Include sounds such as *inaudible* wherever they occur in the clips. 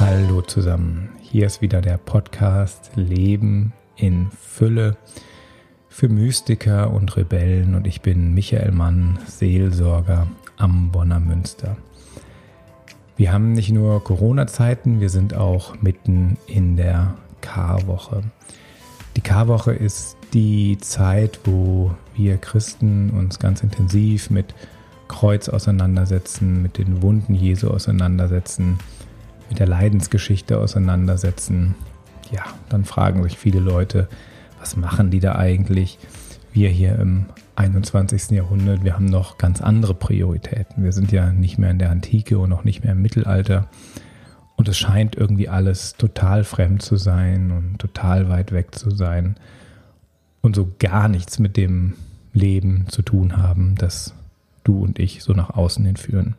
Hallo zusammen, hier ist wieder der Podcast Leben in Fülle für Mystiker und Rebellen und ich bin Michael Mann, Seelsorger am Bonner Münster. Wir haben nicht nur Corona-Zeiten, wir sind auch mitten in der Karwoche. Die Karwoche ist die Zeit, wo wir Christen uns ganz intensiv mit Kreuz auseinandersetzen, mit den Wunden Jesu auseinandersetzen, mit der Leidensgeschichte auseinandersetzen. Ja, dann fragen sich viele Leute, was machen die da eigentlich? Wir hier im 21. Jahrhundert, wir haben noch ganz andere Prioritäten. Wir sind ja nicht mehr in der Antike und auch nicht mehr im Mittelalter. Und es scheint irgendwie alles total fremd zu sein und total weit weg zu sein und so gar nichts mit dem Leben zu tun haben, das du und ich so nach außen hin führen.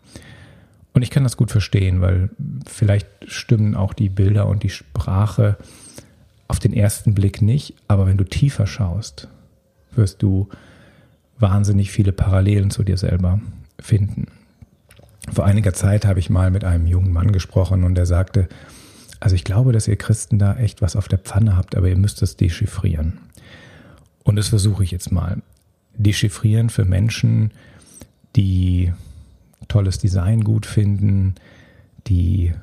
Und ich kann das gut verstehen, weil vielleicht stimmen auch die Bilder und die Sprache auf den ersten Blick nicht, aber wenn du tiefer schaust, wirst du wahnsinnig viele Parallelen zu dir selber finden. Vor einiger Zeit habe ich mal mit einem jungen Mann gesprochen und er sagte, also ich glaube, dass ihr Christen da echt was auf der Pfanne habt, aber ihr müsst es dechiffrieren. Und das versuche ich jetzt mal. Dechiffrieren für Menschen, die tolles Design gut finden, die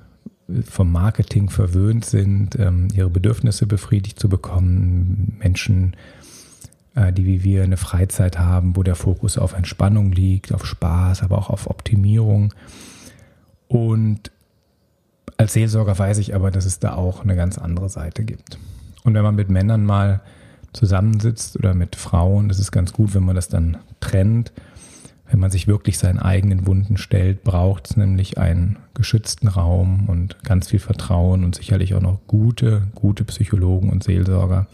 vom Marketing verwöhnt sind, ähm, ihre Bedürfnisse befriedigt zu bekommen, Menschen, äh, die wie wir eine Freizeit haben, wo der Fokus auf Entspannung liegt, auf Spaß, aber auch auf Optimierung. Und als Seelsorger weiß ich aber, dass es da auch eine ganz andere Seite gibt. Und wenn man mit Männern mal zusammensitzt oder mit Frauen, das ist ganz gut, wenn man das dann trennt wenn man sich wirklich seinen eigenen Wunden stellt, braucht es nämlich einen geschützten Raum und ganz viel Vertrauen und sicherlich auch noch gute, gute Psychologen und Seelsorger.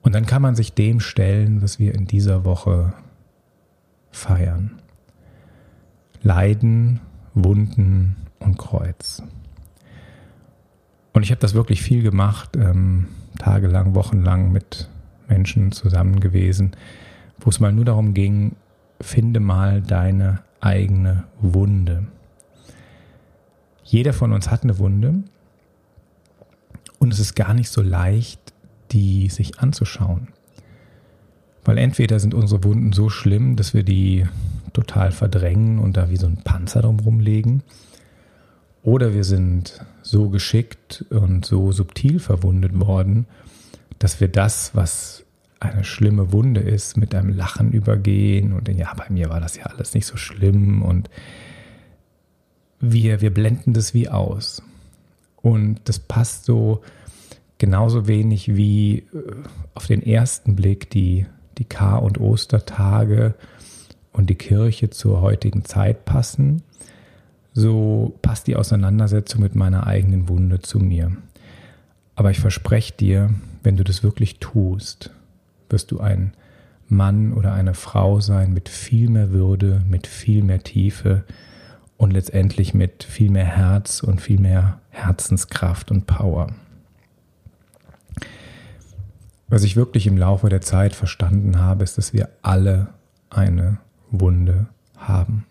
Und dann kann man sich dem stellen, was wir in dieser Woche feiern. Leiden, Wunden und Kreuz. Und ich habe das wirklich viel gemacht, ähm, tagelang, wochenlang mit Menschen zusammen gewesen, wo es mal nur darum ging, finde mal deine eigene Wunde. Jeder von uns hat eine Wunde und es ist gar nicht so leicht, die sich anzuschauen. Weil entweder sind unsere Wunden so schlimm, dass wir die total verdrängen und da wie so ein Panzer drumherum legen. Oder wir sind so geschickt und so subtil verwundet worden, dass wir das, was eine schlimme Wunde ist, mit einem Lachen übergehen und ja, bei mir war das ja alles nicht so schlimm und wir, wir blenden das wie aus. Und das passt so genauso wenig wie äh, auf den ersten Blick die, die Kar- und Ostertage und die Kirche zur heutigen Zeit passen, so passt die Auseinandersetzung mit meiner eigenen Wunde zu mir. Aber ich verspreche dir, wenn du das wirklich tust, wirst du ein Mann oder eine Frau sein mit viel mehr Würde, mit viel mehr Tiefe und letztendlich mit viel mehr Herz und viel mehr Herzenskraft und Power. Was ich wirklich im Laufe der Zeit verstanden habe, ist, dass wir alle eine Wunde haben.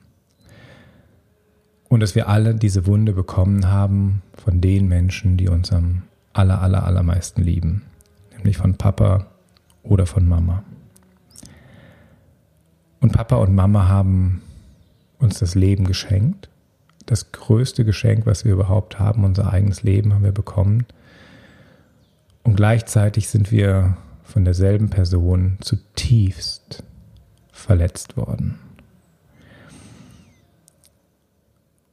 Und dass wir alle diese Wunde bekommen haben von den Menschen, die uns am aller, aller, allermeisten lieben. Nämlich von Papa, oder von Mama. Und Papa und Mama haben uns das Leben geschenkt. Das größte Geschenk, was wir überhaupt haben, unser eigenes Leben haben wir bekommen. Und gleichzeitig sind wir von derselben Person zutiefst verletzt worden.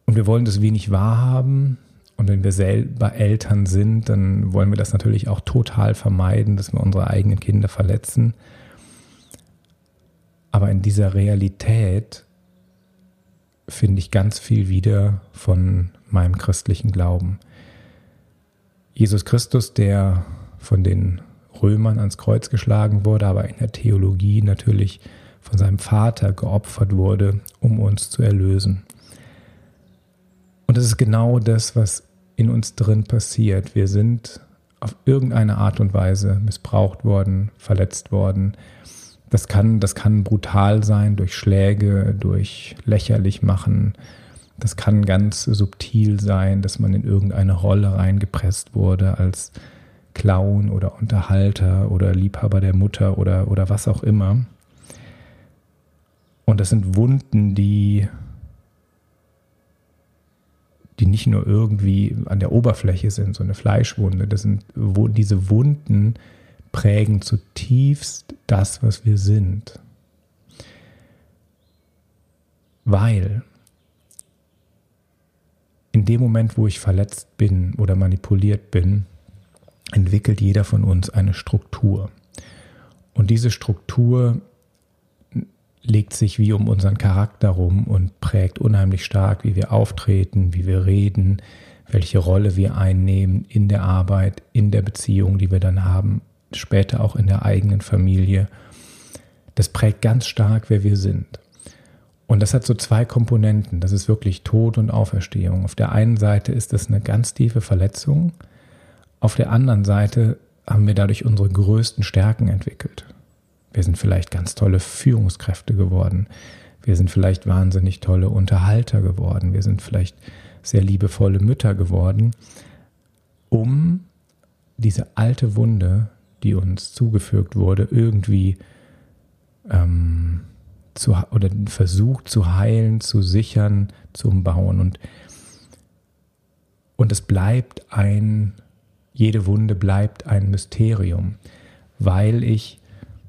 Und wir wollen das wenig wahrhaben, und wenn wir selber Eltern sind, dann wollen wir das natürlich auch total vermeiden, dass wir unsere eigenen Kinder verletzen. Aber in dieser Realität finde ich ganz viel wieder von meinem christlichen Glauben. Jesus Christus, der von den Römern ans Kreuz geschlagen wurde, aber in der Theologie natürlich von seinem Vater geopfert wurde, um uns zu erlösen. Und das ist genau das, was in uns drin passiert. Wir sind auf irgendeine Art und Weise missbraucht worden, verletzt worden. Das kann, das kann brutal sein durch Schläge, durch lächerlich machen, Das kann ganz subtil sein, dass man in irgendeine Rolle reingepresst wurde als Clown oder Unterhalter oder Liebhaber der Mutter oder, oder was auch immer. Und das sind Wunden, die, die nicht nur irgendwie an der Oberfläche sind, so eine Fleischwunde. Das sind wo diese Wunden prägen zutiefst das, was wir sind. Weil in dem Moment, wo ich verletzt bin oder manipuliert bin, entwickelt jeder von uns eine Struktur. Und diese Struktur legt sich wie um unseren Charakter rum und prägt unheimlich stark, wie wir auftreten, wie wir reden, welche Rolle wir einnehmen in der Arbeit, in der Beziehung, die wir dann haben, später auch in der eigenen Familie. Das prägt ganz stark, wer wir sind. Und das hat so zwei Komponenten. Das ist wirklich Tod und Auferstehung. Auf der einen Seite ist das eine ganz tiefe Verletzung. Auf der anderen Seite haben wir dadurch unsere größten Stärken entwickelt. Wir sind vielleicht ganz tolle Führungskräfte geworden. Wir sind vielleicht wahnsinnig tolle Unterhalter geworden. Wir sind vielleicht sehr liebevolle Mütter geworden, um diese alte Wunde, die uns zugefügt wurde, irgendwie ähm, zu, oder versucht zu heilen, zu sichern, zu umbauen. Und, und es bleibt ein, jede Wunde bleibt ein Mysterium, weil ich,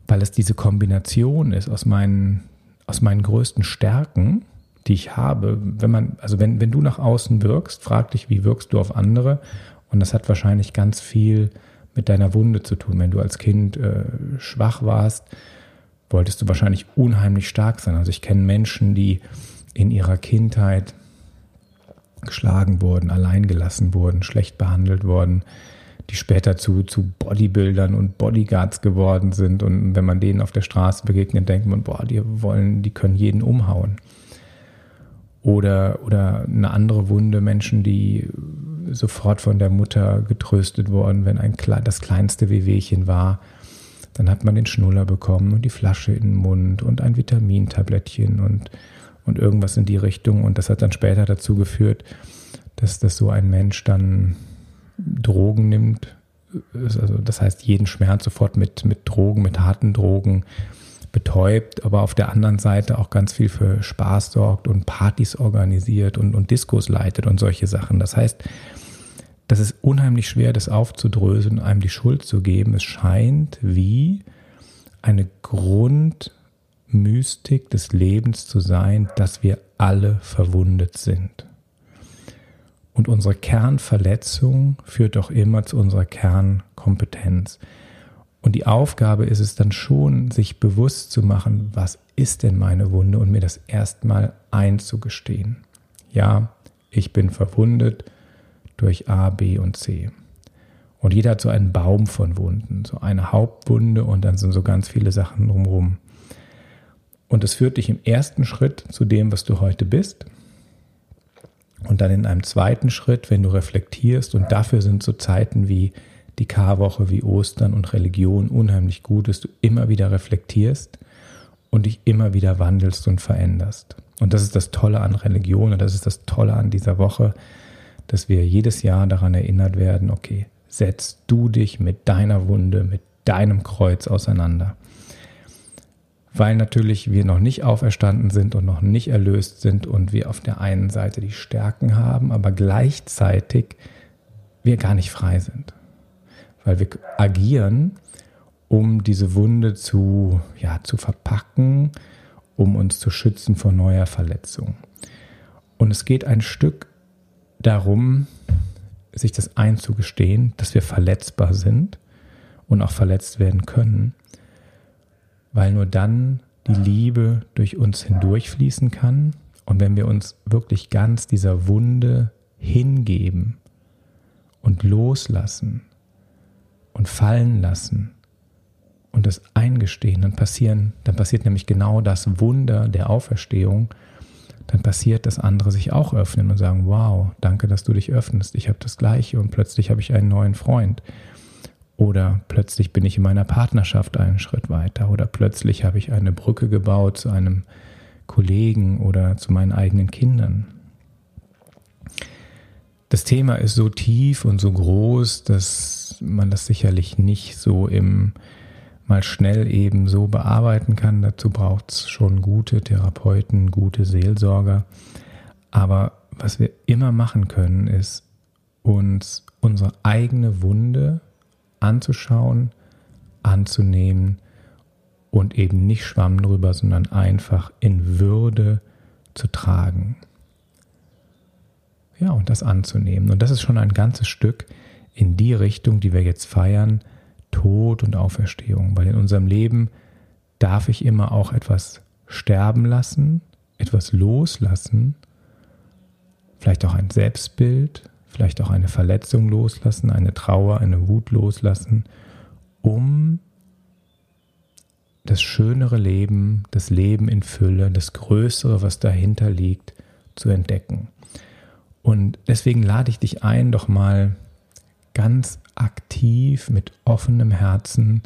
weil es diese Kombination ist aus meinen, aus meinen größten Stärken, die ich habe. Wenn man, also wenn, wenn du nach außen wirkst, frag dich, wie wirkst du auf andere? Und das hat wahrscheinlich ganz viel mit deiner Wunde zu tun. Wenn du als Kind äh, schwach warst, wolltest du wahrscheinlich unheimlich stark sein. Also ich kenne Menschen, die in ihrer Kindheit geschlagen wurden, alleingelassen wurden, schlecht behandelt wurden, die später zu, zu Bodybuildern und Bodyguards geworden sind. Und wenn man denen auf der Straße begegnet, denkt man, boah, die wollen, die können jeden umhauen. Oder, oder eine andere Wunde, Menschen, die sofort von der Mutter getröstet wurden, wenn ein das kleinste Wehwehchen war, dann hat man den Schnuller bekommen und die Flasche in den Mund und ein Vitamintablettchen und, und irgendwas in die Richtung. Und das hat dann später dazu geführt, dass, dass so ein Mensch dann Drogen nimmt. Also das heißt, jeden Schmerz sofort mit, mit Drogen, mit harten Drogen betäubt, aber auf der anderen Seite auch ganz viel für Spaß sorgt und Partys organisiert und, und Diskos leitet und solche Sachen. Das heißt, das ist unheimlich schwer, das aufzudröseln einem die Schuld zu geben. Es scheint wie eine Grundmystik des Lebens zu sein, dass wir alle verwundet sind. Und unsere Kernverletzung führt doch immer zu unserer Kernkompetenz. Und die Aufgabe ist es dann schon, sich bewusst zu machen, was ist denn meine Wunde und mir das erstmal einzugestehen. Ja, ich bin verwundet durch A, B und C. Und jeder hat so einen Baum von Wunden, so eine Hauptwunde und dann sind so ganz viele Sachen drumherum. Und es führt dich im ersten Schritt zu dem, was du heute bist. Und dann in einem zweiten Schritt, wenn du reflektierst, und dafür sind so Zeiten wie die Karwoche, wie Ostern und Religion unheimlich gut, dass du immer wieder reflektierst und dich immer wieder wandelst und veränderst. Und das ist das Tolle an Religion und das ist das Tolle an dieser Woche, dass wir jedes Jahr daran erinnert werden, okay, setzt du dich mit deiner Wunde, mit deinem Kreuz auseinander. Weil natürlich wir noch nicht auferstanden sind und noch nicht erlöst sind und wir auf der einen Seite die Stärken haben, aber gleichzeitig wir gar nicht frei sind. Weil wir agieren, um diese Wunde zu, ja, zu verpacken, um uns zu schützen vor neuer Verletzung. Und es geht ein Stück darum, sich das einzugestehen, dass wir verletzbar sind und auch verletzt werden können, weil nur dann die Liebe durch uns hindurchfließen kann. Und wenn wir uns wirklich ganz dieser Wunde hingeben und loslassen und fallen lassen und das eingestehen, dann passieren, dann passiert nämlich genau das Wunder der Auferstehung, dann passiert, dass andere sich auch öffnen und sagen, wow, danke, dass du dich öffnest, ich habe das gleiche und plötzlich habe ich einen neuen Freund. Oder plötzlich bin ich in meiner Partnerschaft einen Schritt weiter. Oder plötzlich habe ich eine Brücke gebaut zu einem Kollegen oder zu meinen eigenen Kindern. das Thema ist so tief und so groß, dass man das sicherlich nicht so im mal schnell eben so bearbeiten kann. Dazu braucht es schon gute Therapeuten, gute Seelsorger. Aber was wir immer machen können, ist uns unsere eigene Wunde anzuschauen, anzunehmen und eben nicht schwamm drüber, sondern einfach in Würde zu tragen. Ja, und das anzunehmen. Und das ist schon ein ganzes Stück in die Richtung, die wir jetzt feiern, Tod und Auferstehung. Weil in unserem Leben darf ich immer auch etwas sterben lassen, etwas loslassen, vielleicht auch ein Selbstbild, vielleicht auch eine Verletzung loslassen, eine Trauer, eine Wut loslassen, um das schönere Leben, das Leben in Fülle, das Größere, was dahinter liegt, zu entdecken. Und deswegen lade ich dich ein, doch mal ganz aktiv mit offenem Herzen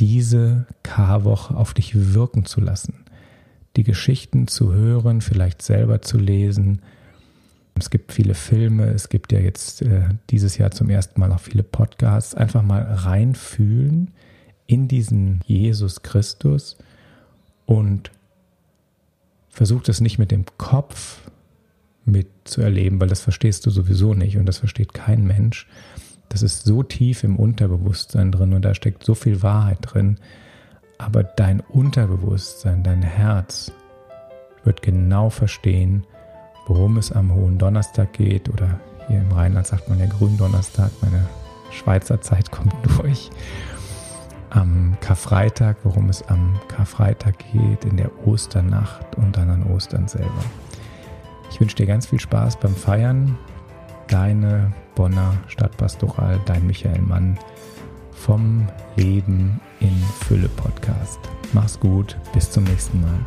diese Karwoche auf dich wirken zu lassen. Die Geschichten zu hören, vielleicht selber zu lesen. Es gibt viele Filme, es gibt ja jetzt äh, dieses Jahr zum ersten Mal auch viele Podcasts. Einfach mal reinfühlen in diesen Jesus Christus und versucht es nicht mit dem Kopf mitzuerleben, weil das verstehst du sowieso nicht und das versteht kein Mensch. Das ist so tief im Unterbewusstsein drin und da steckt so viel Wahrheit drin. Aber dein Unterbewusstsein, dein Herz wird genau verstehen, worum es am Hohen Donnerstag geht oder hier im Rheinland sagt man ja Gründonnerstag, meine Schweizer Zeit *laughs* kommt durch. Am Karfreitag, worum es am Karfreitag geht, in der Osternacht und dann an Ostern selber. Ich wünsche dir ganz viel Spaß beim Feiern. Deine Bonner Stadtpastoral, dein Michael Mann vom Leben in Fülle Podcast. Mach's gut, bis zum nächsten Mal.